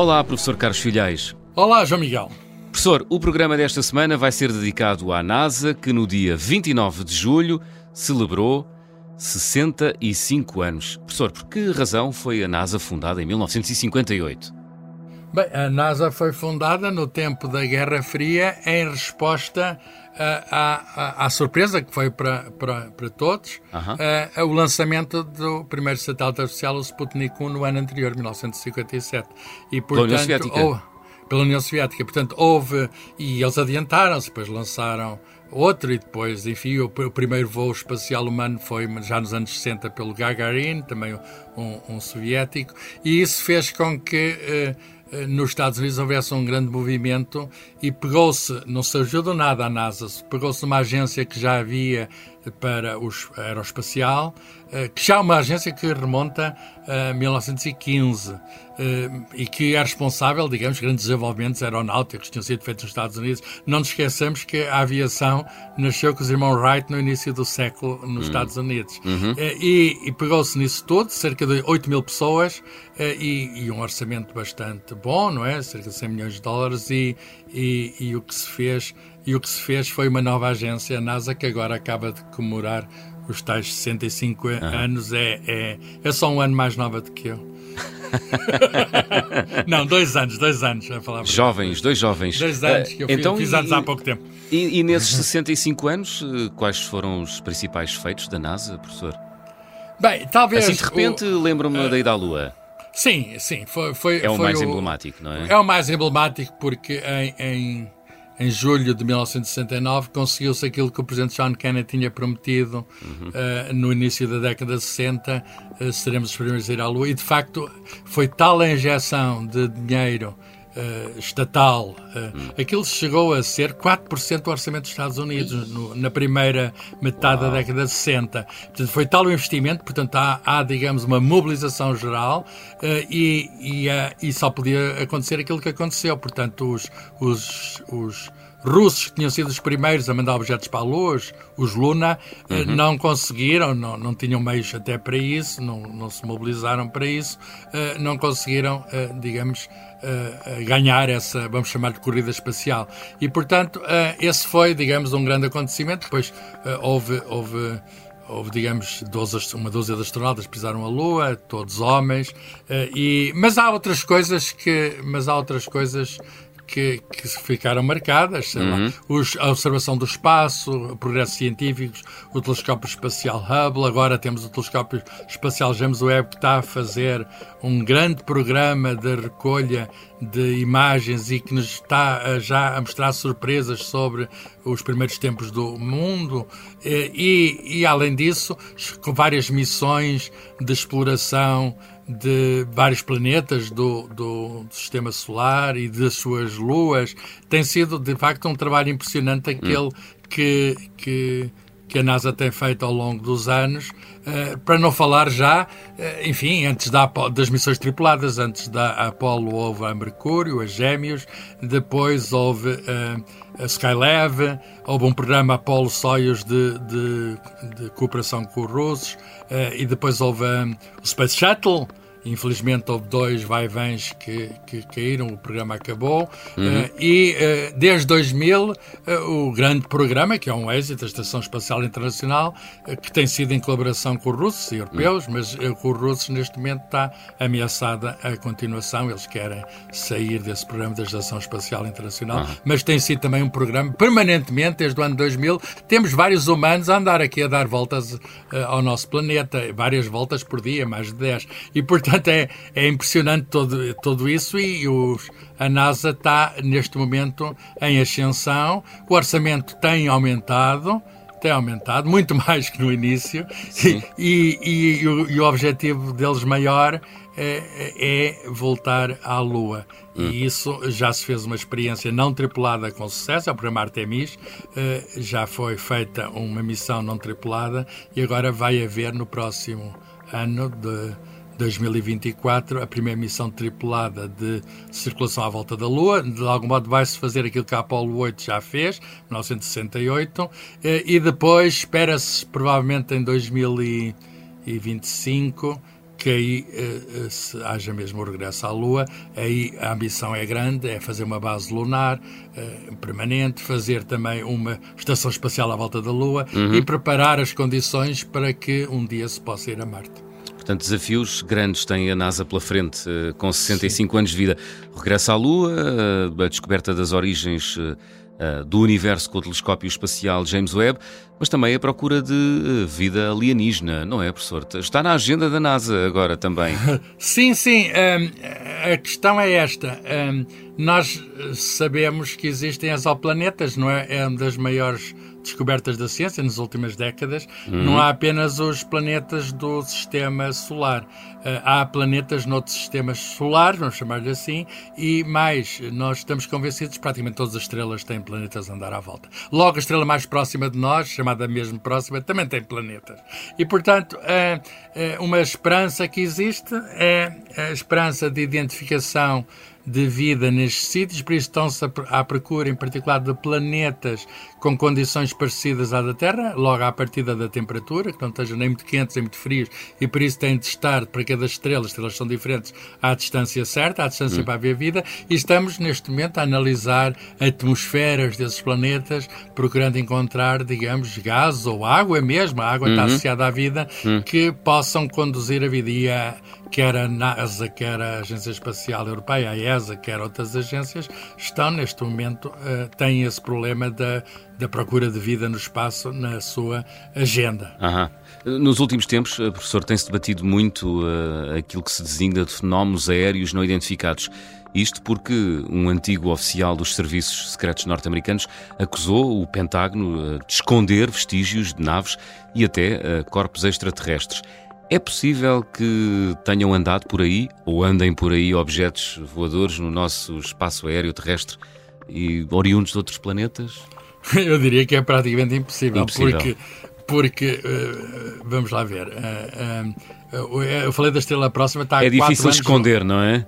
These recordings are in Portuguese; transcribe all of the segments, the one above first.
Olá, professor Carlos Filhais. Olá, João Miguel. Professor, o programa desta semana vai ser dedicado à NASA, que no dia 29 de julho celebrou 65 anos. Professor, por que razão foi a NASA fundada em 1958? Bem, a NASA foi fundada no tempo da Guerra Fria em resposta à, à, surpresa que foi para, para, para todos uh, o lançamento do primeiro satélite artificial, o Sputnik 1, no ano anterior, 1957. E, portanto, pela União Soviética. Ou, pela União Soviética. Portanto, houve, e eles adiantaram-se, depois lançaram outro e depois, enfim, o, o, primeiro voo espacial humano foi já nos anos 60 pelo Gagarin, também um, um soviético, e isso fez com que... Eh, nos Estados Unidos houvesse um grande movimento e pegou-se, não se ajudou nada à NASA, pegou-se uma agência que já havia para o aeroespacial, eh, que já é uma agência que remonta a 1915 eh, e que é responsável, digamos, grandes desenvolvimentos aeronáuticos que tinham sido feitos nos Estados Unidos. Não nos esqueçamos que a aviação nasceu com os irmãos Wright no início do século nos uhum. Estados Unidos. Uhum. Eh, e, e pegou-se nisso tudo, cerca de 8 mil pessoas e, e, um orçamento bastante bom, não é? Cerca de 100 milhões de dólares e, e, e o que se fez e o que se fez foi uma nova agência, a NASA, que agora acaba de comemorar os tais 65 uhum. anos. É, é, é só um ano mais nova do que eu. Não, dois anos, dois anos. A falar jovens, dois jovens. Dois anos, que eu então, fiz, anos há pouco tempo. E, e nesses 65 anos, eh, quais foram os principais feitos da NASA, professor? Bem, talvez. Assim, de repente, lembro-me uh, da ida à Lua. Sim, sim. Foi, foi, é o foi mais o, emblemático, não é? É o mais emblemático porque em, em em julho de 1969, conseguiu-se aquilo que o presidente John Kennedy tinha prometido uhum. uh, no início da década de 60, uh, seremos os primeiros a ir à Lua, e de facto foi tal a injeção de dinheiro uh, estatal, uhum. aquilo chegou a ser 4% do orçamento dos Estados Unidos no, na primeira metade Uau. da década de 60. Portanto, foi tal o investimento, portanto há, há digamos, uma mobilização geral e, e, e só podia acontecer aquilo que aconteceu. Portanto, os, os, os russos que tinham sido os primeiros a mandar objetos para a Lua, os, Luna, eh, uhum. não conseguiram, não, não tinham meios até para isso, não, não se mobilizaram para isso, uh, não conseguiram, uh, digamos, ganhar essa, vamos chamar de corrida espacial. E, portanto, esse foi, digamos, um grande acontecimento. Depois houve, houve houve, digamos, 12, uma dúzia de astronautas que pisaram a Lua, todos homens, e, mas há outras coisas que, mas há outras coisas que, que ficaram marcadas, sei uhum. lá, os, a observação do espaço, progressos científicos, o telescópio espacial Hubble, agora temos o telescópio espacial James Webb que está a fazer um grande programa de recolha de imagens e que nos está já a mostrar surpresas sobre os primeiros tempos do mundo. E, e além disso, com várias missões de exploração de vários planetas do, do, sistema solar e das suas luas. Tem sido, de facto, um trabalho impressionante aquele que, que, que, a NASA tem feito ao longo dos anos, uh, para não falar já, uh, enfim, antes da, das missões tripuladas, antes da Apollo houve a Mercúrio, a Gêmeos, depois houve uh, a Skylab, houve um programa Apollo Soyuz de, de, de cooperação com os russos, e depois houve o Space Shuttle, Infelizmente houve dois vai-vens que, que caíram, o programa acabou. Uhum. Uh, e uh, desde 2000, uh, eh, o grande programa, que é um êxito, a Estação Espacial Internacional, que tem sido em colaboração com os russos e europeus, uhum. mas com os russos neste momento está ameaçada a continuação. Eles querem sair desse programa da Estação Espacial Internacional, uhum. mas tem sido também um programa permanentemente, desde o ano 2000. Temos vários humanos a andar aqui a dar voltas ao nosso planeta, várias voltas por dia, mais de 10. E, portanto, Portanto, é, é impressionante todo, tudo isso e os, a NASA está, neste momento, em ascensão. O orçamento tem aumentado, tem aumentado, muito mais que no início, e, e, e, e, o, e, o, objetivo deles maior é, é voltar à Lua. Hum. E isso já se fez uma experiência não tripulada com sucesso, é o programa Artemis, eh, já foi feita uma missão não tripulada e agora vai haver no próximo ano de 2024, a primeira missão tripulada de circulação à volta da Lua. De algum modo vai-se fazer aquilo que a Apollo 8 já fez, 1968, e depois espera-se provavelmente em 2025 que aí uh, se haja mesmo o regresso à Lua. Aí a ambição é grande, é fazer uma base lunar permanente, fazer também uma estação espacial à volta da Lua uhum. e preparar as condições para que um dia se possa ir a Marte. Portanto, desafios grandes tem a NASA pela frente, com 65 Sim. anos de vida. Regresso à Lua, a descoberta das origens uh, do universo com o telescópio espacial James Webb, mas também a procura de uh, vida alienígena, não é, professor? Está na agenda da NASA agora também. Sim, sim. Um, a questão é esta. Um, nós sabemos que existem exoplanetas, não é? É uma das maiores descobertas da ciência nas últimas décadas, uhum. não há apenas os planetas do sistema solar. Uh, há planetas noutros sistemas solares, vamos chamar-lhe assim, e mais, nós estamos convencidos que praticamente todas as estrelas têm planetas a andar à volta. Logo, a estrela mais próxima de nós, chamada mesmo próxima, também tem planetas. E, portanto, uma esperança que existe é a esperança de identificação de vida nestes sítios, por isso estão-se à procura, em particular, de planetas com condições parecidas à da Terra, logo à partida da temperatura, que não estejam nem muito quentes nem muito frios, e por isso têm de estar para cada estrela, as estrelas são diferentes, à distância certa, à distância hum. para haver vida, e estamos neste momento a analisar atmosferas desses planetas, procurando encontrar, digamos, gás ou água mesmo, a água uhum. está associada à vida, uhum. que possam conduzir a vida. E a, quer a NASA, quer a Agência Espacial Europeia, a ESA, quer outras agências, estão neste momento, uh, têm esse problema da, da procura de vida no espaço na sua agenda. Nos últimos tempos, eh, professor, tem-se debatido muito uh, aquilo que se designa de fenómenos aéreos não identificados. Isto porque um antigo oficial dos serviços secretos norte-americanos acusou o Pentágono de esconder vestígios de naves e até uh, corpos extraterrestres. É possível que tenham andado por aí, ou andem por aí, objetos voadores no nosso espaço aéreo terrestre e oriundos de outros planetas? Eu diria que é praticamente impossível, impossível. porque, porque uh, vamos lá ver. Uh, uh, eu falei da estrela próxima, está É difícil esconder, não é?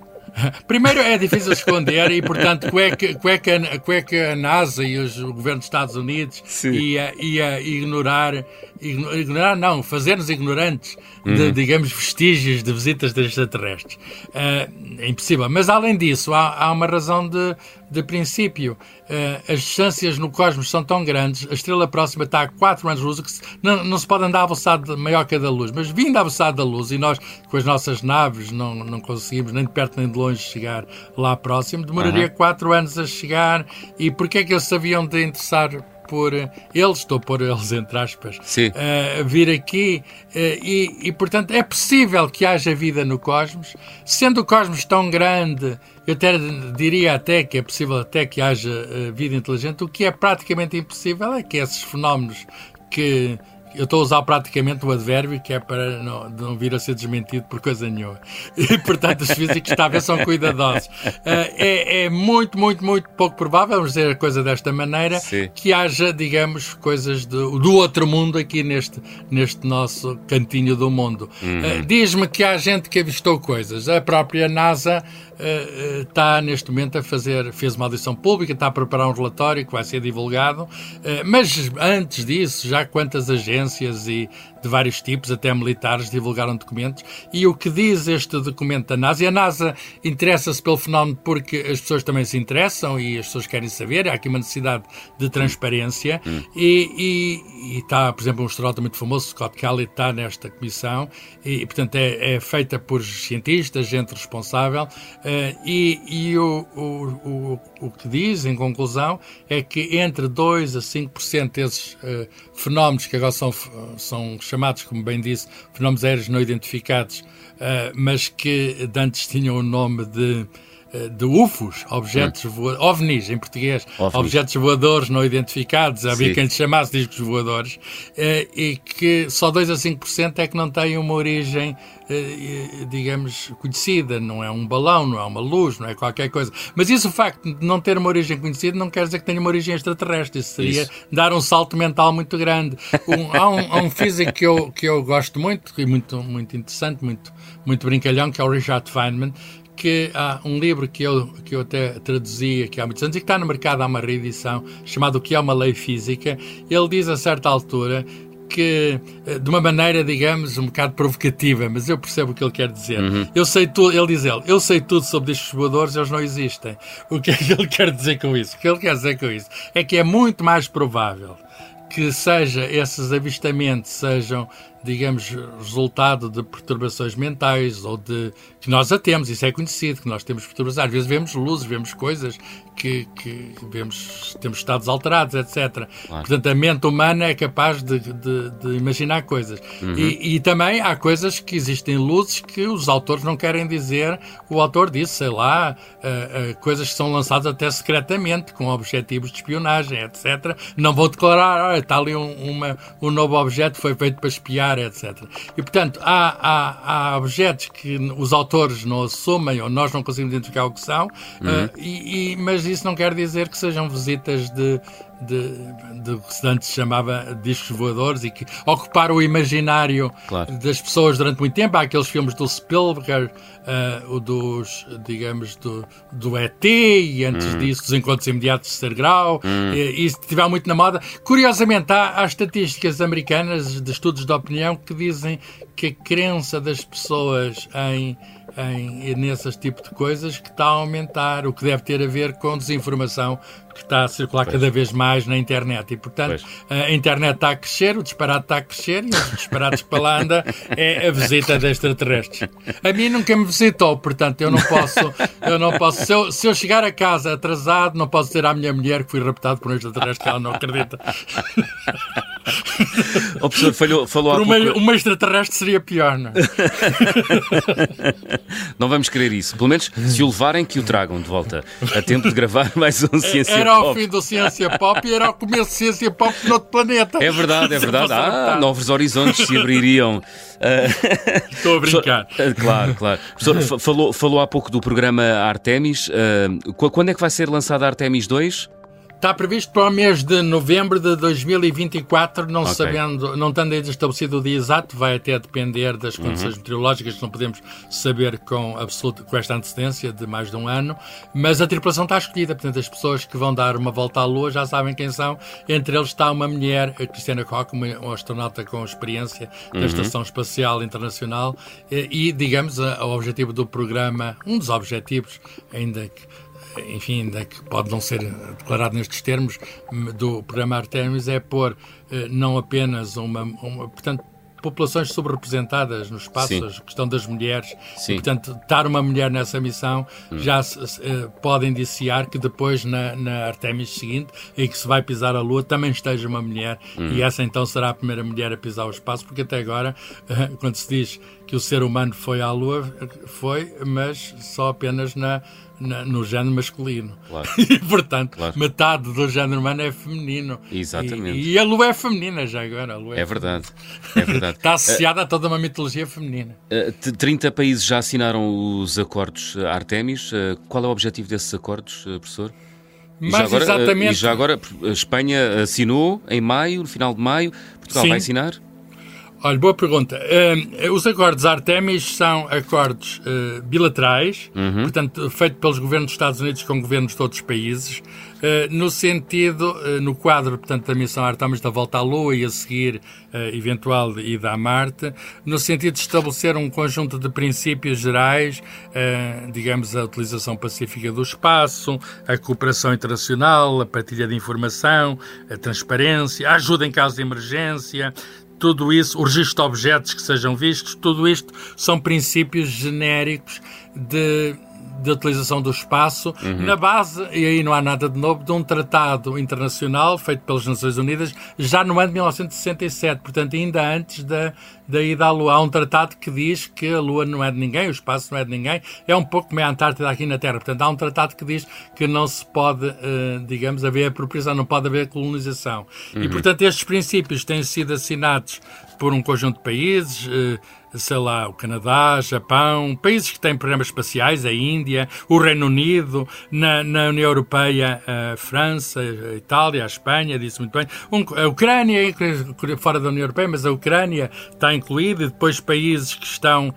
Primeiro é difícil esconder e, portanto, cueca, cueca, cueca a NASA e os, o governo dos Estados Unidos ia, ia ignorar, ignorar, não, fazer-nos ignorantes uhum. de, digamos, vestígios de visitas de extraterrestres. Uh, é impossível. Mas, além disso, há, há uma razão de, de princípio. Uh, as distâncias no cosmos são tão grandes, a estrela próxima está a 4 anos de luz, que não, não, se pode andar à velocidade maior que a da luz, mas vindo à velocidade da luz, e nós, com as nossas naves, não, não conseguimos nem de perto nem de longe chegar lá próximo, demoraria uhum. 4 anos a chegar. E porquê é que eles sabiam de interessar por eles, estou a pôr eles entre aspas, uh, vir aqui uh, e, e, portanto, é possível que haja vida no cosmos, sendo o cosmos tão grande, eu até diria até que é possível até que haja uh, vida inteligente, o que é praticamente impossível é que esses fenómenos que eu estou a usar praticamente o advérbio que é para não, não vir a ser desmentido por coisa nenhuma. E, portanto, os físicos talvez são cuidadosos. Uh, é, é, muito, muito, muito pouco provável, vamos dizer a coisa desta maneira, Sim. que haja, digamos, coisas do, do, outro mundo aqui neste, neste nosso cantinho do mundo. Uhum. Uh, Diz-me que há gente que avistou coisas. A própria NASA está neste momento a fazer, fez uma audição pública, está a preparar um relatório que vai ser divulgado, mas antes disso, já quantas agências e de vários tipos, até militares, divulgaram documentos. E o que diz este documento da NASA? E a NASA interessa-se pelo fenómeno porque as pessoas também se interessam e as pessoas querem saber. Há aqui uma necessidade de transparência. Hum. E, e, e, está, por exemplo, um astronauta muito famoso, Scott Kelly, está nesta comissão. E, portanto, é, é feita por cientistas, gente responsável. Uh, e e o, o, o, o que diz, em conclusão, é que entre 2% a 5% desses uh, fenómenos que agora são, são chamados, como bem disse, fenómenos aéreos não identificados, uh, mas que antes tinham o nome de de UFOs, objetos voadores, OVNIs em português, OVNIs. objetos voadores não identificados, havia quem chamasse discos voadores, eh, e que só 2 a 5% é que não têm uma origem, digamos, conhecida. Não é um balão, não é uma luz, não é qualquer coisa. Mas isso, o facto de não ter uma origem conhecida, não quer dizer que tenha uma origem extraterrestre. Isso seria isso. dar um salto mental muito grande. Um, há, um, há, um, físico que eu, que eu gosto muito, e muito, muito interessante, muito, muito brincalhão, que é o Richard Feynman, que há um livro que eu, que eu até traduzi aqui há muitos anos e que está no mercado, há uma reedição, chamado O que é uma lei física. Ele diz a certa altura que, eh, de uma maneira, digamos, um bocado provocativa, mas eu percebo o que ele quer dizer. Uhum. Eu sei tudo, ele diz ele, eu sei tudo sobre discos voadores, eles não existem. O que é que ele quer dizer com isso? O que ele quer dizer com isso é que é muito mais provável que seja esses avistamentos sejam digamos, resultado de perturbações mentais ou de. que nós já temos, isso é conhecido, que nós temos perturbações. Às vezes vemos luzes, vemos coisas que, que vemos, temos estados alterados, etc. Claro. Portanto, a mente humana é capaz de, de, de imaginar coisas. Uhum. E, e, também há coisas que existem luzes que os autores não querem dizer. O autor disse, sei lá, uh, uh, coisas que são lançadas até secretamente, com objetivos de espionagem, etc. Não vou declarar, olha, está ali um, uma, um novo objeto foi feito para espiar etc. E, portanto, há, há, há, objetos que os autores não assumem ou nós não conseguimos identificar o que são, uhum. uh, e, e, mas isso não quer dizer que sejam visitas de, de, de que antes se chamava discos voadores e que ocuparam o imaginário claro. das pessoas durante muito tempo. Há aqueles filmes do Spielberg, uh, o dos, digamos, do, do ET e antes hum. disso dos encontros imediatos de terceiro grau. Hum. E, isso estiver muito na moda. Curiosamente, há, há estatísticas americanas de estudos de opinião que dizem que a crença das pessoas em em, nesse tipo de coisas que está a aumentar, o que deve ter a ver com desinformação que está a circular pois. cada vez mais na internet. E, portanto, pois. a internet está a crescer, o disparate está a crescer e os disparates para lá anda é a visita de extraterrestres. A mim nunca me visitou, portanto, eu não posso, eu não posso, se eu, se eu chegar a casa atrasado, não posso dizer à minha mulher que fui raptado por um extraterrestre que ela não acredita. O professor falou, falou Por uma, pouco... uma extraterrestre seria pior, não é? Não vamos querer isso. Pelo menos, se o levarem, que o tragam de volta a tempo de gravar mais um Ciência era Pop. Era o fim do Ciência Pop e era o começo de Ciência Pop no outro planeta. É verdade, é verdade. Ah, novos horizontes se abririam. Estou a brincar. Professor, claro, claro. Professor, falou, falou há pouco do programa Artemis. Ah, quando é que vai ser lançado Artemis 2? Está previsto para o mês de novembro de 2024, não okay. sabendo, não estando ainda estabelecido o dia exato, vai até depender das uhum. condições uhum. meteorológicas não podemos saber com absoluta, com esta antecedência de mais de um ano, mas a tripulação está escolhida, portanto as pessoas que vão dar uma volta à Lua já sabem quem são, entre eles está uma mulher, a Christiana Koch, uma, uma astronauta com experiência uhum. da Estação Espacial Internacional e, e digamos, o objetivo do programa, um dos objetivos, ainda que enfim, ainda que pode não ser declarado nestes termos, do programa Artemis é pôr eh, não apenas uma, uma portanto, populações subrepresentadas no espaço, a questão das mulheres, Sim. E, portanto, estar uma mulher nessa missão hum. já se, se, uh, pode indiciar que depois na, na Artemis seguinte, em que se vai pisar a Lua, também esteja uma mulher hum. e essa então será a primeira mulher a pisar o espaço, porque até agora, uh, quando se diz que o ser humano foi à Lua, foi, mas só apenas na na, no género masculino. Claro. E, portanto, claro. metade do género humano é feminino. Exatamente. E, e a lua é feminina já agora. é, é verdade. É verdade. Está associada uh, a toda uma mitologia feminina. Uh, 30 países já assinaram os acordos Artemis. Uh, qual é o objetivo desses acordos, professor? Mas já agora, exatamente. E já agora, a Espanha assinou em maio, no final de maio. Portugal Sim. vai assinar? Olha, boa pergunta. Uh, os acordos Artemis são acordos uh, bilaterais, uhum. portanto, feitos pelos governos dos Estados Unidos com governos de outros países, uh, no sentido, no quadro, portanto, da missão Artemis da volta à Lua e a seguir eventual ida a Marte, no sentido de estabelecer um conjunto de princípios gerais, digamos, a utilização pacífica do espaço, a cooperação internacional, a partilha de informação, a transparência, a ajuda em caso de emergência, tudo isso, o registro de objetos que sejam vistos, tudo isto são princípios genéricos de de utilização do espaço, uhum. na base, e aí não há nada de novo, de um tratado internacional feito pelas Nações Unidas já no ano de 1967, portanto, ainda antes da, da ida à Lua. Há um tratado que diz que a Lua não é de ninguém, o espaço não é de ninguém, é um pouco como a Antártida aqui na Terra. Portanto, há um tratado que diz que não se pode, uh, digamos, haver apropriação, não pode haver colonização. Uhum. E, portanto, estes princípios têm sido assinados por um conjunto de países. Uh, sei lá, o Canadá, Japão, países que têm programas espaciais, a Índia, o Reino Unido, na, na União Europeia, a França, a Itália, a Espanha, disse muito bem. Um, a Ucrânia, fora da União Europeia, mas a Ucrânia está incluída, e depois países que estão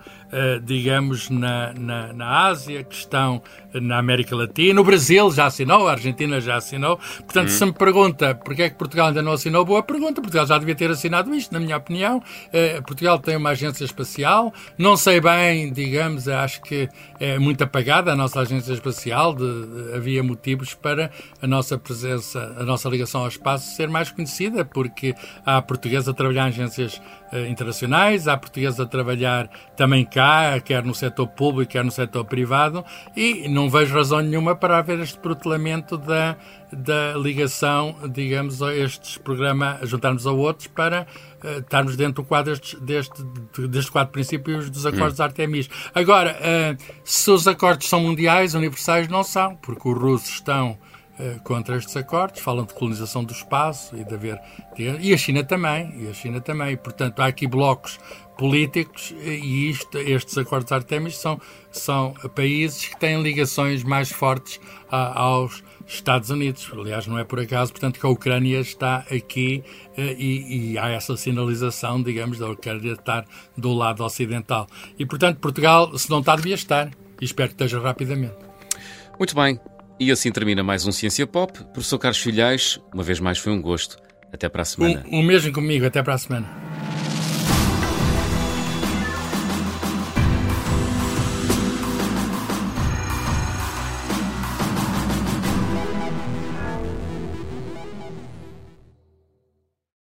digamos, na, na, na, Ásia, que estão na América Latina. O Brasil já assinou, a Argentina já assinou. Portanto, se me pergunta porque é que Portugal ainda não assinou, boa pergunta. Portugal já devia ter assinado isto, na minha opinião. Uh, Portugal tem uma agência espacial. Não sei bem, digamos, acho que é muito apagada a nossa agência espacial. De, de, havia motivos para a nossa presença, a nossa ligação ao espaço ser mais conhecida, porque há portugueses a trabalhar em agências internacionais, há portugueses a trabalhar também cá, quer no setor público, quer no setor privado, e não vejo razão nenhuma para haver este protelamento da, da ligação, digamos, a estes programas, juntarmos a outros para uh, estarmos dentro do quadro deste, deste, deste quadro de princípios dos acordos hum. Artemis. Agora, uh, se os acordos são mundiais, universais, não são, porque os russos estão contra estes acordos, falam de colonização do espaço e de haver. E a China também, e a China também. Portanto, há aqui blocos políticos e isto, estes acordos Artemis são, são países que têm ligações mais fortes a, aos Estados Unidos. Aliás, não é por acaso, portanto, que a Ucrânia está aqui eh, e, e, há essa sinalização, digamos, da Ucrânia estar do lado ocidental. E, portanto, Portugal, se não está, devia estar. E espero que esteja rapidamente. Muito bem. E assim termina mais um Ciência Pop. Professor Carlos Filhais, uma vez mais foi um gosto. Até para a semana. Um, um mesmo comigo. Até para a semana.